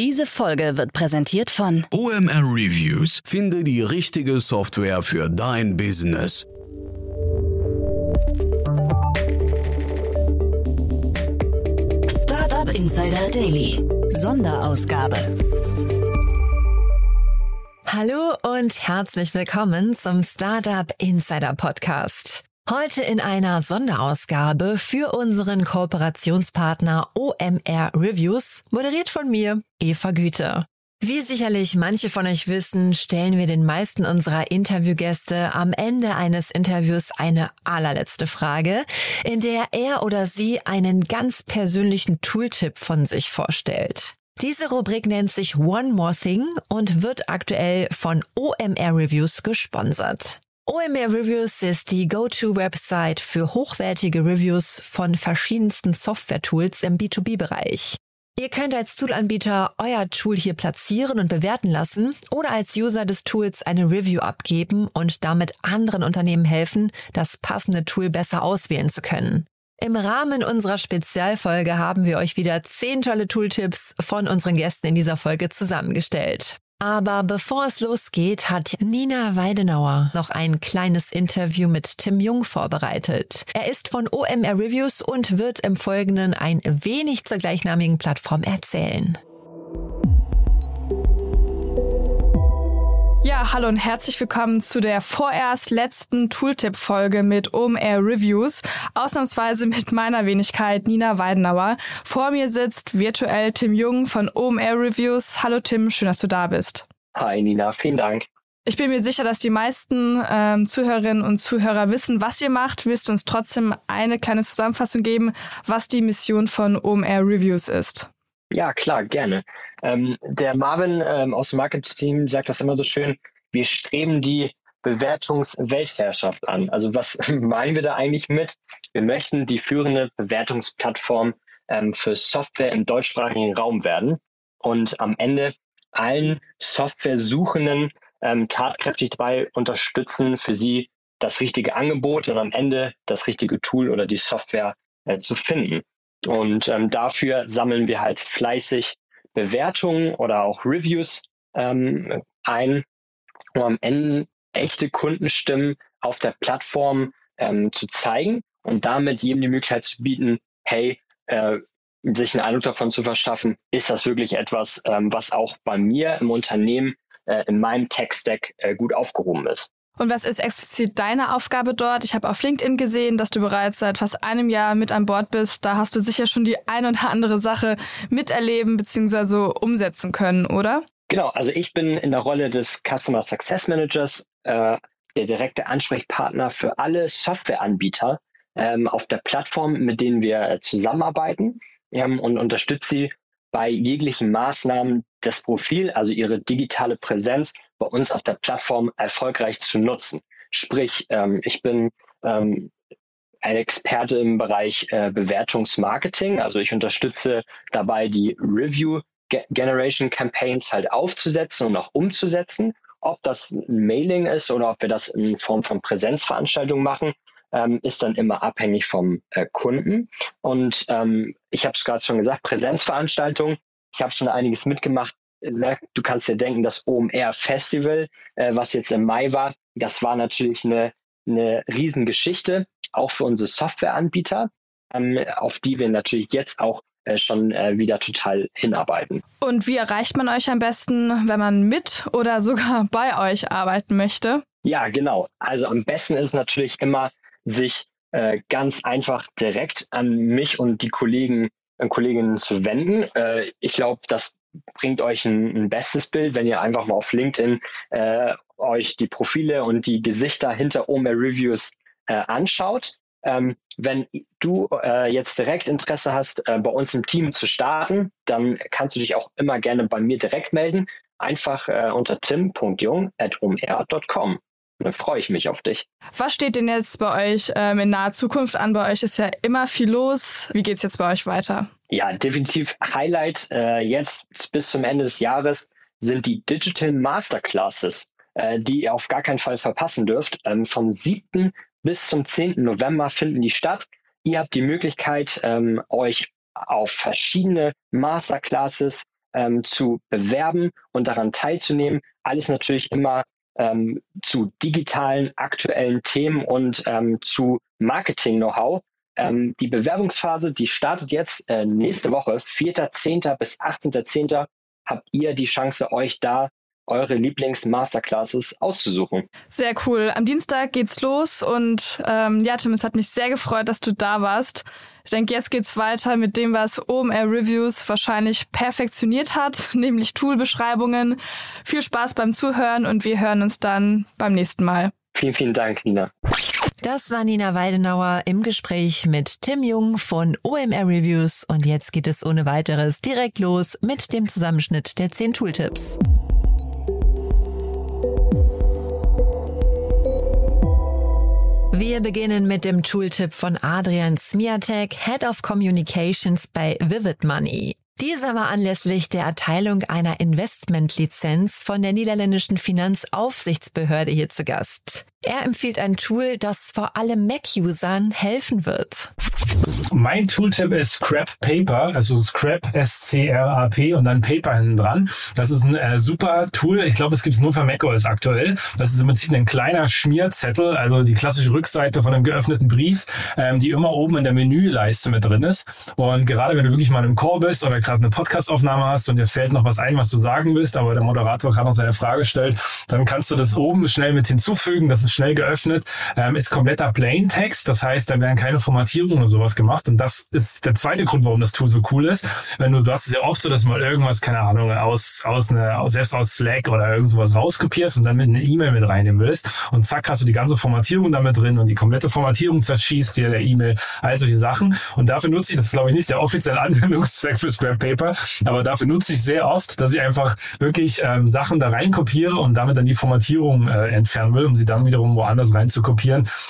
Diese Folge wird präsentiert von OMR Reviews. Finde die richtige Software für dein Business. Startup Insider Daily. Sonderausgabe. Hallo und herzlich willkommen zum Startup Insider Podcast. Heute in einer Sonderausgabe für unseren Kooperationspartner OMR Reviews, moderiert von mir, Eva Güte. Wie sicherlich manche von euch wissen, stellen wir den meisten unserer Interviewgäste am Ende eines Interviews eine allerletzte Frage, in der er oder sie einen ganz persönlichen Tooltip von sich vorstellt. Diese Rubrik nennt sich One More Thing und wird aktuell von OMR Reviews gesponsert. OMR Reviews ist die Go-To-Website für hochwertige Reviews von verschiedensten Software-Tools im B2B-Bereich. Ihr könnt als Toolanbieter euer Tool hier platzieren und bewerten lassen oder als User des Tools eine Review abgeben und damit anderen Unternehmen helfen, das passende Tool besser auswählen zu können. Im Rahmen unserer Spezialfolge haben wir euch wieder zehn tolle Tooltips von unseren Gästen in dieser Folge zusammengestellt. Aber bevor es losgeht, hat Nina Weidenauer noch ein kleines Interview mit Tim Jung vorbereitet. Er ist von OMR Reviews und wird im Folgenden ein wenig zur gleichnamigen Plattform erzählen. Ja, hallo und herzlich willkommen zu der vorerst letzten Tooltip-Folge mit OMR Reviews. Ausnahmsweise mit meiner Wenigkeit Nina Weidenauer. Vor mir sitzt virtuell Tim Jung von OMR Reviews. Hallo Tim, schön, dass du da bist. Hi Nina, vielen Dank. Ich bin mir sicher, dass die meisten ähm, Zuhörerinnen und Zuhörer wissen, was ihr macht. Willst du uns trotzdem eine kleine Zusammenfassung geben, was die Mission von OMR Reviews ist? Ja, klar, gerne. Ähm, der Marvin ähm, aus dem Marketing sagt das immer so schön, wir streben die Bewertungsweltherrschaft an. Also was meinen wir da eigentlich mit? Wir möchten die führende Bewertungsplattform ähm, für Software im deutschsprachigen Raum werden und am Ende allen Software-Suchenden ähm, tatkräftig dabei unterstützen, für sie das richtige Angebot und am Ende das richtige Tool oder die Software äh, zu finden. Und ähm, dafür sammeln wir halt fleißig Bewertungen oder auch Reviews ähm, ein, um am Ende echte Kundenstimmen auf der Plattform ähm, zu zeigen und damit jedem die Möglichkeit zu bieten, hey, äh, sich einen Eindruck davon zu verschaffen, ist das wirklich etwas, ähm, was auch bei mir im Unternehmen, äh, in meinem Tech-Stack äh, gut aufgehoben ist. Und was ist explizit deine Aufgabe dort? Ich habe auf LinkedIn gesehen, dass du bereits seit fast einem Jahr mit an Bord bist. Da hast du sicher schon die ein oder andere Sache miterleben bzw. umsetzen können, oder? Genau, also ich bin in der Rolle des Customer Success Managers, äh, der direkte Ansprechpartner für alle Softwareanbieter ähm, auf der Plattform, mit denen wir zusammenarbeiten ähm, und unterstütze sie bei jeglichen Maßnahmen das Profil, also ihre digitale Präsenz bei uns auf der Plattform erfolgreich zu nutzen. Sprich, ähm, ich bin ähm, ein Experte im Bereich äh, Bewertungsmarketing. Also ich unterstütze dabei, die Review Generation Campaigns halt aufzusetzen und auch umzusetzen. Ob das ein Mailing ist oder ob wir das in Form von Präsenzveranstaltungen machen, ähm, ist dann immer abhängig vom äh, Kunden. Und ähm, ich habe es gerade schon gesagt, Präsenzveranstaltungen. Ich habe schon einiges mitgemacht. Du kannst dir denken, das OMR Festival, äh, was jetzt im Mai war, das war natürlich eine, eine Riesengeschichte, auch für unsere Softwareanbieter, ähm, auf die wir natürlich jetzt auch schon äh, wieder total hinarbeiten. Und wie erreicht man euch am besten, wenn man mit oder sogar bei euch arbeiten möchte? Ja, genau. Also am besten ist natürlich immer sich äh, ganz einfach direkt an mich und die Kollegen und Kolleginnen zu wenden. Äh, ich glaube, das bringt euch ein, ein, bestes Bild, wenn ihr einfach mal auf LinkedIn äh, euch die Profile und die Gesichter hinter OMR Reviews äh, anschaut. Ähm, wenn du äh, jetzt direkt Interesse hast, äh, bei uns im Team zu starten, dann kannst du dich auch immer gerne bei mir direkt melden. Einfach äh, unter tim.jung.omr.com dann freue ich mich auf dich. Was steht denn jetzt bei euch ähm, in naher Zukunft an? Bei euch ist ja immer viel los. Wie geht es jetzt bei euch weiter? Ja, definitiv Highlight äh, jetzt bis zum Ende des Jahres sind die Digital Masterclasses, äh, die ihr auf gar keinen Fall verpassen dürft. Ähm, vom 7. bis zum 10. November finden die statt. Ihr habt die Möglichkeit, ähm, euch auf verschiedene Masterclasses ähm, zu bewerben und daran teilzunehmen. Alles natürlich immer ähm, zu digitalen, aktuellen Themen und ähm, zu Marketing-Know-how. Ähm, die Bewerbungsphase, die startet jetzt äh, nächste Woche, 4.10. bis 18.10. habt ihr die Chance, euch da eure Lieblings-Masterclasses auszusuchen. Sehr cool. Am Dienstag geht's los und ähm, ja, Tim, es hat mich sehr gefreut, dass du da warst. Ich denke, jetzt geht's weiter mit dem, was OMR Reviews wahrscheinlich perfektioniert hat, nämlich Toolbeschreibungen. Viel Spaß beim Zuhören und wir hören uns dann beim nächsten Mal. Vielen, vielen Dank, Nina. Das war Nina Weidenauer im Gespräch mit Tim Jung von OMR Reviews und jetzt geht es ohne weiteres direkt los mit dem Zusammenschnitt der 10 Tooltips. Wir beginnen mit dem Tooltip von Adrian Smiatek, Head of Communications bei Vivid Money. Dieser war anlässlich der Erteilung einer Investmentlizenz von der niederländischen Finanzaufsichtsbehörde hier zu Gast. Er empfiehlt ein Tool, das vor allem Mac-Usern helfen wird. Mein Tooltip ist Scrap Paper, also Scrap S-C-R-A-P und dann Paper hinten dran. Das ist ein äh, super Tool. Ich glaube, es gibt es nur für macOS aktuell. Das ist im Prinzip ein kleiner Schmierzettel, also die klassische Rückseite von einem geöffneten Brief, ähm, die immer oben in der Menüleiste mit drin ist. Und gerade wenn du wirklich mal im Call bist oder gerade eine Podcastaufnahme hast und dir fällt noch was ein, was du sagen willst, aber der Moderator gerade noch seine Frage stellt, dann kannst du das oben schnell mit hinzufügen. Das ist ist schnell geöffnet, ähm, ist kompletter Plaintext. Das heißt, da werden keine Formatierungen oder sowas gemacht. Und das ist der zweite Grund, warum das Tool so cool ist. Wenn du, du hast es ja oft so, dass mal irgendwas, keine Ahnung, aus, aus eine, selbst aus Slack oder irgend sowas rauskopierst und dann mit einer E-Mail mit reinnehmen willst. Und zack, hast du die ganze Formatierung damit drin und die komplette Formatierung zerschießt dir der E-Mail, all solche Sachen. Und dafür nutze ich, das glaube ich nicht der offizielle Anwendungszweck für Scrap Paper, aber dafür nutze ich sehr oft, dass ich einfach wirklich ähm, Sachen da rein kopiere und damit dann die Formatierung äh, entfernen will, um sie dann wieder wiederum woanders rein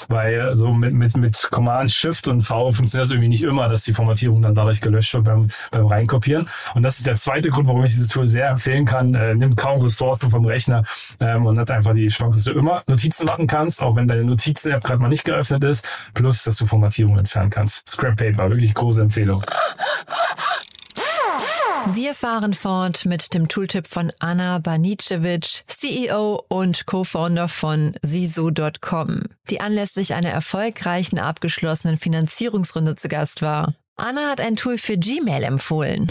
weil so mit, mit, mit Command, Shift und V funktioniert das irgendwie nicht immer, dass die Formatierung dann dadurch gelöscht wird beim, beim Reinkopieren. Und das ist der zweite Grund, warum ich dieses Tool sehr empfehlen kann. Äh, nimmt kaum Ressourcen vom Rechner ähm, und hat einfach die Chance, dass du immer Notizen machen kannst, auch wenn deine Notizen-App gerade mal nicht geöffnet ist, plus dass du Formatierung entfernen kannst. Scrap Paper, wirklich große Empfehlung. Wir fahren fort mit dem Tooltip von Anna Banicevic, CEO und Co-Founder von Sisu.com, die anlässlich einer erfolgreichen abgeschlossenen Finanzierungsrunde zu Gast war. Anna hat ein Tool für Gmail empfohlen.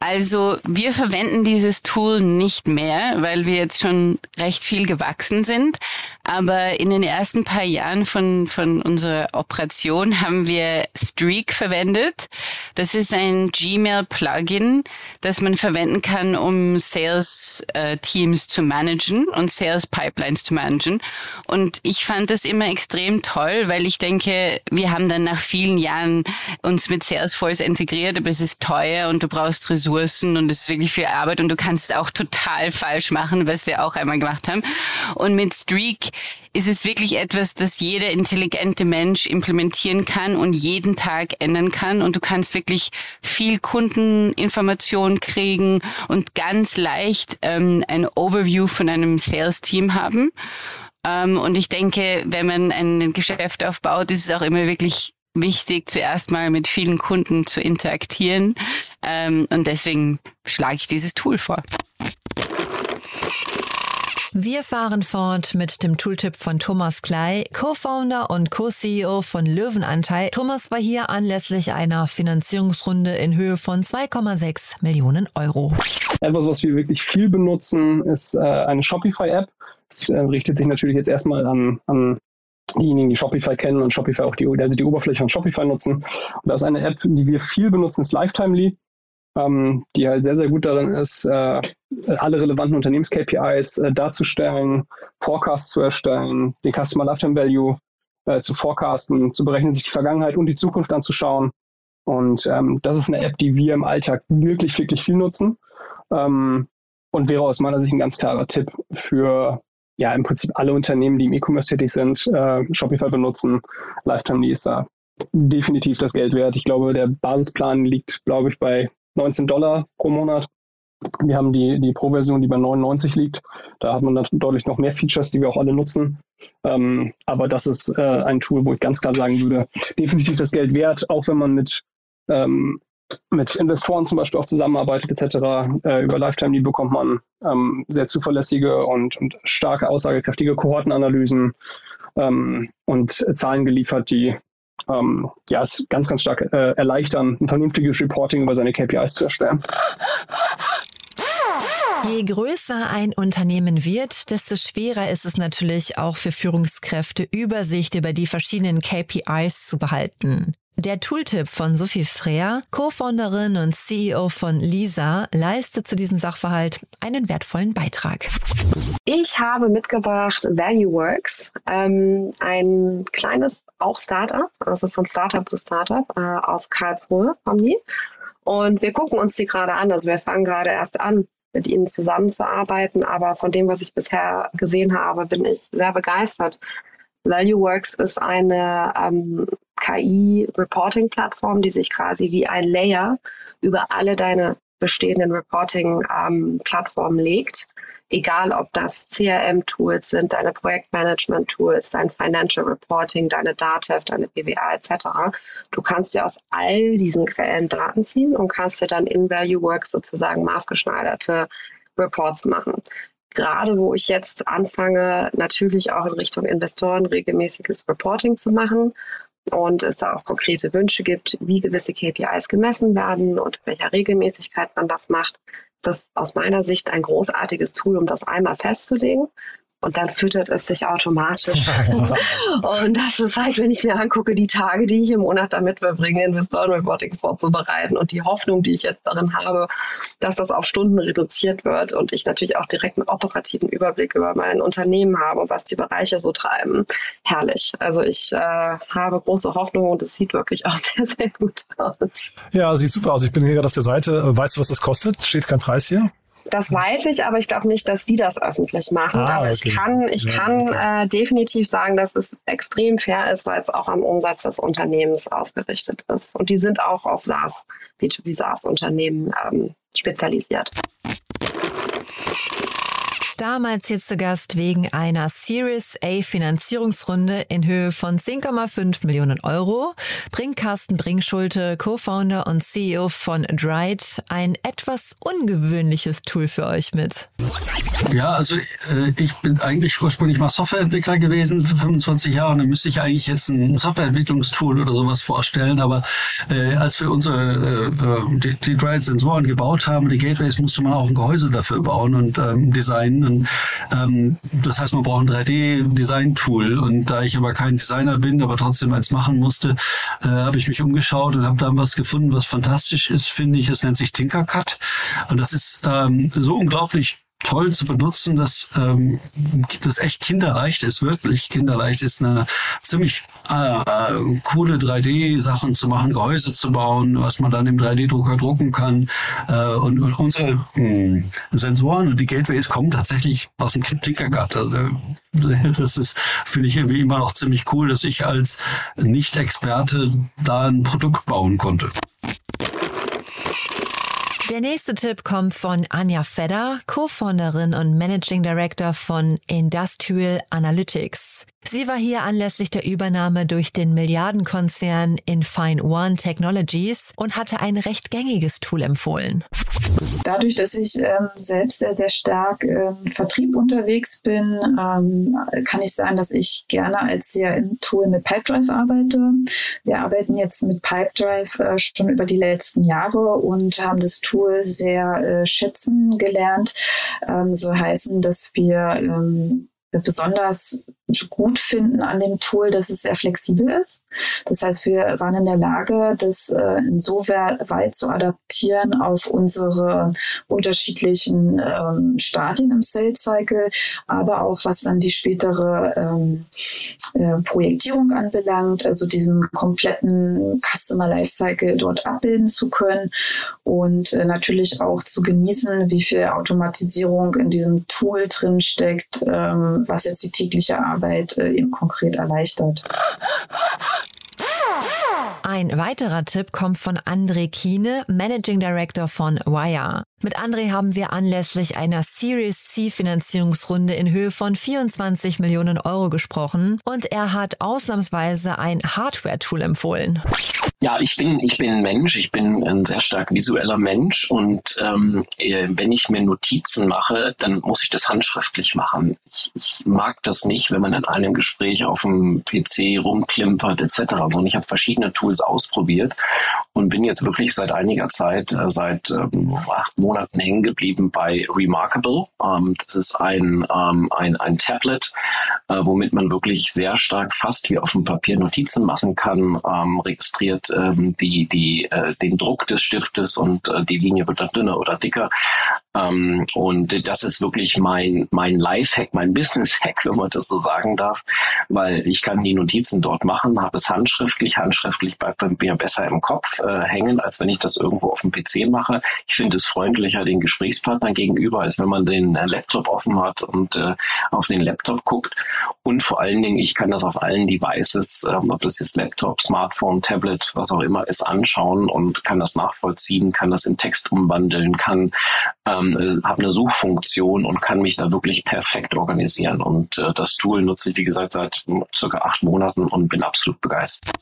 Also wir verwenden dieses Tool nicht mehr, weil wir jetzt schon recht viel gewachsen sind. Aber in den ersten paar Jahren von, von unserer Operation haben wir Streak verwendet. Das ist ein Gmail-Plugin, das man verwenden kann, um Sales-Teams äh, zu managen und Sales-Pipelines zu managen. Und ich fand das immer extrem toll, weil ich denke, wir haben dann nach vielen Jahren uns mit Salesforce integriert, aber es ist teuer und du brauchst Ressourcen und es ist wirklich viel Arbeit und du kannst es auch total falsch machen, was wir auch einmal gemacht haben. Und mit Streak ist es wirklich etwas, das jeder intelligente Mensch implementieren kann und jeden Tag ändern kann. Und du kannst wirklich viel Kundeninformation kriegen und ganz leicht ähm, ein Overview von einem Sales-Team haben. Ähm, und ich denke, wenn man ein Geschäft aufbaut, ist es auch immer wirklich wichtig, zuerst mal mit vielen Kunden zu interagieren. Ähm, und deswegen schlage ich dieses Tool vor. Wir fahren fort mit dem Tooltip von Thomas Klei, Co-Founder und Co-CEO von Löwenanteil. Thomas war hier anlässlich einer Finanzierungsrunde in Höhe von 2,6 Millionen Euro. Etwas, was wir wirklich viel benutzen, ist äh, eine Shopify-App. Es äh, richtet sich natürlich jetzt erstmal an, an diejenigen, die Shopify kennen und Shopify auch die, also die Oberfläche von Shopify nutzen. Und da ist eine App, die wir viel benutzen, ist Lifetimely ähm, die halt sehr, sehr gut darin ist, äh, alle relevanten Unternehmens-KPIs äh, darzustellen, Forecasts zu erstellen, den Customer Lifetime Value äh, zu forecasten, zu berechnen, sich die Vergangenheit und die Zukunft anzuschauen. Und ähm, das ist eine App, die wir im Alltag wirklich, wirklich viel nutzen ähm, und wäre aus meiner Sicht ein ganz klarer Tipp für ja im Prinzip alle Unternehmen, die im E-Commerce tätig sind, äh, Shopify benutzen. Lifetime ist da definitiv das Geld wert. Ich glaube, der Basisplan liegt, glaube ich, bei 19 Dollar pro Monat. Wir haben die, die Pro-Version, die bei 99 liegt. Da hat man dann deutlich noch mehr Features, die wir auch alle nutzen. Ähm, aber das ist äh, ein Tool, wo ich ganz klar sagen würde, definitiv das Geld wert, auch wenn man mit ähm, mit Investoren zum Beispiel auch zusammenarbeitet etc. Äh, über Lifetime Lead bekommt man ähm, sehr zuverlässige und, und starke, aussagekräftige Kohortenanalysen ähm, und Zahlen geliefert, die ähm, ja, es ganz, ganz stark äh, erleichtern, ein vernünftiges Reporting über seine KPIs zu erstellen. Je größer ein Unternehmen wird, desto schwerer ist es natürlich auch für Führungskräfte, Übersicht über die verschiedenen KPIs zu behalten. Der Tooltip von Sophie Freer, Co-Founderin und CEO von Lisa, leistet zu diesem Sachverhalt einen wertvollen Beitrag. Ich habe mitgebracht ValueWorks, ähm, ein kleines auch Startup, also von Startup zu Startup äh, aus Karlsruhe kommen die. Und wir gucken uns die gerade an. Also wir fangen gerade erst an, mit ihnen zusammenzuarbeiten. Aber von dem, was ich bisher gesehen habe, bin ich sehr begeistert. ValueWorks ist eine ähm, KI-Reporting-Plattform, die sich quasi wie ein Layer über alle deine bestehenden Reporting-Plattformen ähm, legt. Egal, ob das CRM-Tools sind, deine Projektmanagement-Tools, dein Financial Reporting, deine DATEV, deine BWA etc. Du kannst dir aus all diesen Quellen Daten ziehen und kannst dir dann in ValueWorks sozusagen maßgeschneiderte Reports machen gerade wo ich jetzt anfange, natürlich auch in Richtung Investoren regelmäßiges Reporting zu machen und es da auch konkrete Wünsche gibt, wie gewisse KPIs gemessen werden und in welcher Regelmäßigkeit man das macht. Das ist aus meiner Sicht ein großartiges Tool, um das einmal festzulegen und dann füttert es sich automatisch. und das ist halt, wenn ich mir angucke, die Tage, die ich im Monat damit verbringe, Investoren-Reportings vorzubereiten und die Hoffnung, die ich jetzt darin habe, dass das auf Stunden reduziert wird und ich natürlich auch direkt einen operativen Überblick über mein Unternehmen habe und was die Bereiche so treiben. Herrlich. Also ich äh, habe große Hoffnung und es sieht wirklich auch sehr, sehr gut aus. Ja, sieht super aus. Ich bin hier gerade auf der Seite. Weißt du, was das kostet? Steht kein Preis hier? Das weiß ich, aber ich glaube nicht, dass die das öffentlich machen. Ah, aber okay. ich kann, ich ja, kann okay. äh, definitiv sagen, dass es extrem fair ist, weil es auch am Umsatz des Unternehmens ausgerichtet ist. Und die sind auch auf SaaS, B2B SaaS-Unternehmen ähm, spezialisiert. Damals jetzt zu Gast wegen einer Series A Finanzierungsrunde in Höhe von 10,5 Millionen Euro. Bringt Carsten Bringschulte, Co-Founder und CEO von Dried, ein etwas ungewöhnliches Tool für euch mit. Ja, also äh, ich bin eigentlich ursprünglich mal Softwareentwickler gewesen für 25 Jahre und dann müsste ich eigentlich jetzt ein Softwareentwicklungstool oder sowas vorstellen, aber äh, als wir unsere äh, die, die Dried-Sensoren gebaut haben, die Gateways, musste man auch ein Gehäuse dafür bauen und ähm, designen und, ähm, das heißt, man braucht ein 3D-Design-Tool. Und da ich aber kein Designer bin, aber trotzdem eins machen musste, äh, habe ich mich umgeschaut und habe dann was gefunden, was fantastisch ist, finde ich. Es nennt sich Tinkercad. Und das ist ähm, so unglaublich toll zu benutzen, dass ähm, das echt kinderleicht ist, wirklich kinderleicht ist, eine ziemlich äh, coole 3D-Sachen zu machen, Gehäuse zu bauen, was man dann im 3D-Drucker drucken kann. Äh, und, und unsere mh, hm, Sensoren und die Gateways kommen tatsächlich aus dem Tinkercad. Also das ist, finde ich irgendwie immer noch ziemlich cool, dass ich als Nicht-Experte da ein Produkt bauen konnte. Der nächste Tipp kommt von Anja Fedder, Co-Founderin und Managing Director von Industrial Analytics. Sie war hier anlässlich der Übernahme durch den Milliardenkonzern Infine One Technologies und hatte ein recht gängiges Tool empfohlen. Dadurch, dass ich ähm, selbst sehr, sehr stark im Vertrieb unterwegs bin, ähm, kann ich sagen, dass ich gerne als CRM-Tool mit Pipedrive arbeite. Wir arbeiten jetzt mit Pipedrive äh, schon über die letzten Jahre und haben das Tool sehr äh, schätzen gelernt. Ähm, so heißen, dass wir ähm, besonders gut finden an dem Tool, dass es sehr flexibel ist. Das heißt, wir waren in der Lage, das äh, insoweit zu adaptieren auf unsere unterschiedlichen ähm, Stadien im Sales Cycle, aber auch was dann die spätere ähm, äh, Projektierung anbelangt, also diesen kompletten Customer Lifecycle dort abbilden zu können und äh, natürlich auch zu genießen, wie viel Automatisierung in diesem Tool drin steckt, ähm, was jetzt die tägliche Arbeit Arbeit äh, eben konkret erleichtert. Ein weiterer Tipp kommt von André Kiene, Managing Director von Wire. Mit André haben wir anlässlich einer Series C Finanzierungsrunde in Höhe von 24 Millionen Euro gesprochen und er hat ausnahmsweise ein Hardware-Tool empfohlen. Ja, ich bin, ich bin ein Mensch, ich bin ein sehr stark visueller Mensch und ähm, äh, wenn ich mir Notizen mache, dann muss ich das handschriftlich machen. Ich, ich mag das nicht, wenn man in einem Gespräch auf dem PC rumklimpert etc. Und ich habe verschiedene Tools ausprobiert und bin jetzt wirklich seit einiger Zeit, äh, seit ähm, acht Monaten hängen geblieben bei Remarkable. Ähm, das ist ein, ähm, ein, ein Tablet, äh, womit man wirklich sehr stark fast wie auf dem Papier Notizen machen kann, ähm, registriert ähm, die, die, äh, den Druck des Stiftes und äh, die Linie wird dann dünner oder dicker. Ähm, und das ist wirklich mein, mein Lifehack, mein Business-Hack, wenn man das so sagen darf, weil ich kann die Notizen dort machen, habe es handschriftlich. Handschriftlich bleibt mir besser im Kopf äh, hängen, als wenn ich das irgendwo auf dem PC mache. Ich finde es freundlicher den Gesprächspartnern gegenüber, als wenn man den äh, Laptop offen hat und äh, auf den Laptop guckt. Und vor allen Dingen, ich kann das auf allen Devices, äh, ob das jetzt Laptop, Smartphone, Tablet, was auch immer ist, anschauen und kann das nachvollziehen, kann das in Text umwandeln, kann ähm, äh, habe eine Suchfunktion und kann mich da wirklich perfekt organisieren. Und äh, das Tool nutze ich, wie gesagt, seit circa acht Monaten und bin absolut begeistert.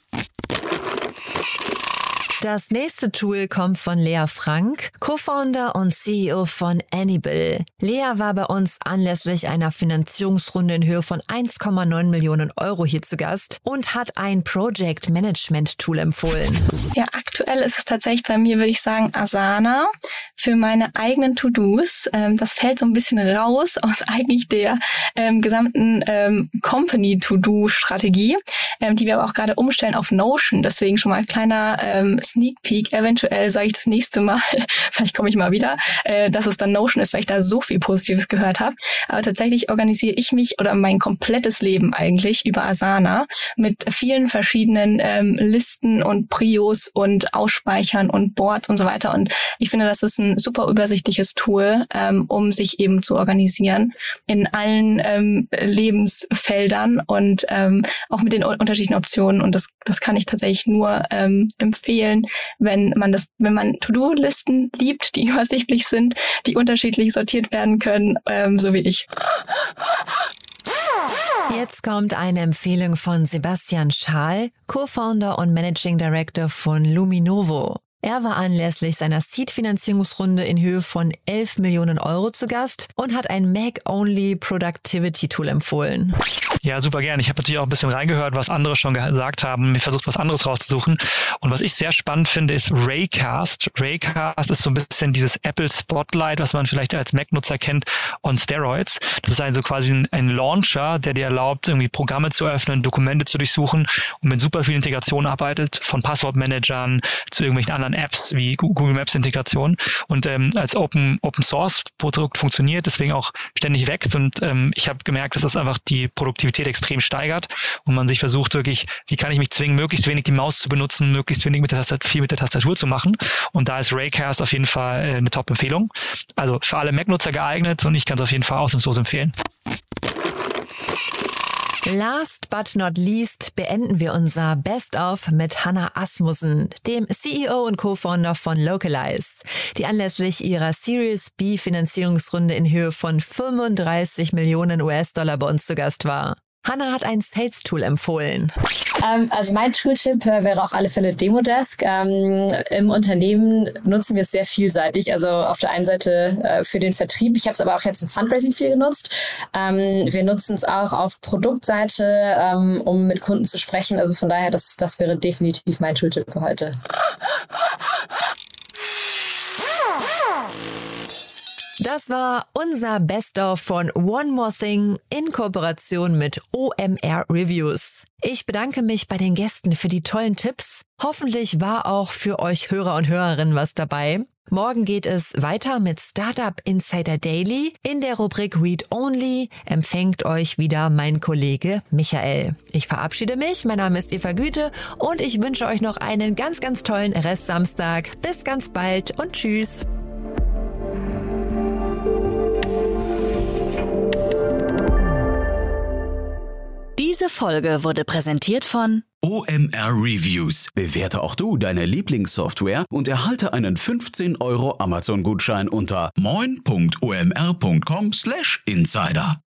Das nächste Tool kommt von Lea Frank, Co-Founder und CEO von Anybill. Lea war bei uns anlässlich einer Finanzierungsrunde in Höhe von 1,9 Millionen Euro hier zu Gast und hat ein Project Management Tool empfohlen. Ja, aktuell ist es tatsächlich bei mir, würde ich sagen, Asana für meine eigenen To-Dos. Ähm, das fällt so ein bisschen raus aus eigentlich der ähm, gesamten ähm, Company-To-Do-Strategie, die wir aber auch gerade umstellen auf Notion. Deswegen schon mal ein kleiner Sneak Peek. Eventuell sage ich das nächste Mal, vielleicht komme ich mal wieder, äh, dass es dann Notion ist, weil ich da so viel Positives gehört habe. Aber tatsächlich organisiere ich mich oder mein komplettes Leben eigentlich über Asana mit vielen verschiedenen ähm, Listen und Prios und Ausspeichern und Boards und so weiter. Und ich finde, das ist ein super übersichtliches Tool, ähm, um sich eben zu organisieren in allen ähm, Lebensfeldern und ähm, auch mit den unterschiedlichen Optionen. Und das, das kann ich tatsächlich nur ähm, empfehlen, wenn man das, wenn man To-Do-Listen liebt, die übersichtlich sind, die unterschiedlich sortiert werden können, ähm, so wie ich. Jetzt kommt eine Empfehlung von Sebastian Schaal, Co-Founder und Managing Director von Luminovo. Er war anlässlich seiner Seed-Finanzierungsrunde in Höhe von 11 Millionen Euro zu Gast und hat ein Mac-Only Productivity Tool empfohlen. Ja, super gern. Ich habe natürlich auch ein bisschen reingehört, was andere schon gesagt haben, mir versucht, was anderes rauszusuchen. Und was ich sehr spannend finde, ist Raycast. Raycast ist so ein bisschen dieses Apple Spotlight, was man vielleicht als Mac-Nutzer kennt, on Steroids. Das ist also quasi ein, ein Launcher, der dir erlaubt, irgendwie Programme zu öffnen, Dokumente zu durchsuchen und mit super viel Integration arbeitet, von Passwortmanagern zu irgendwelchen anderen Apps wie Google Maps Integration und ähm, als Open, Open Source Produkt funktioniert, deswegen auch ständig wächst und ähm, ich habe gemerkt, dass das einfach die Produktivität extrem steigert und man sich versucht wirklich, wie kann ich mich zwingen, möglichst wenig die Maus zu benutzen, möglichst wenig mit der Tastatur, viel mit der Tastatur zu machen und da ist Raycast auf jeden Fall äh, eine Top-Empfehlung. Also für alle Mac-Nutzer geeignet und ich kann es auf jeden Fall ausnahmslos empfehlen. Last but not least beenden wir unser Best-of mit Hannah Asmussen, dem CEO und Co-Founder von Localize, die anlässlich ihrer Series B Finanzierungsrunde in Höhe von 35 Millionen US-Dollar bei uns zu Gast war. Hanna hat ein Sales-Tool empfohlen. Ähm, also mein Tooltip äh, wäre auf alle Fälle Demodesk. Ähm, Im Unternehmen nutzen wir es sehr vielseitig. Also auf der einen Seite äh, für den Vertrieb. Ich habe es aber auch jetzt im Fundraising viel genutzt. Ähm, wir nutzen es auch auf Produktseite, ähm, um mit Kunden zu sprechen. Also von daher, das, das wäre definitiv mein Tooltip für heute. Das war unser Best-of von One More Thing in Kooperation mit OMR Reviews. Ich bedanke mich bei den Gästen für die tollen Tipps. Hoffentlich war auch für euch Hörer und Hörerinnen was dabei. Morgen geht es weiter mit Startup Insider Daily. In der Rubrik Read Only empfängt euch wieder mein Kollege Michael. Ich verabschiede mich. Mein Name ist Eva Güte und ich wünsche euch noch einen ganz, ganz tollen Rest Samstag. Bis ganz bald und tschüss. Diese Folge wurde präsentiert von OMR Reviews. Bewerte auch du deine Lieblingssoftware und erhalte einen 15 Euro Amazon-Gutschein unter moin.omr.com/insider.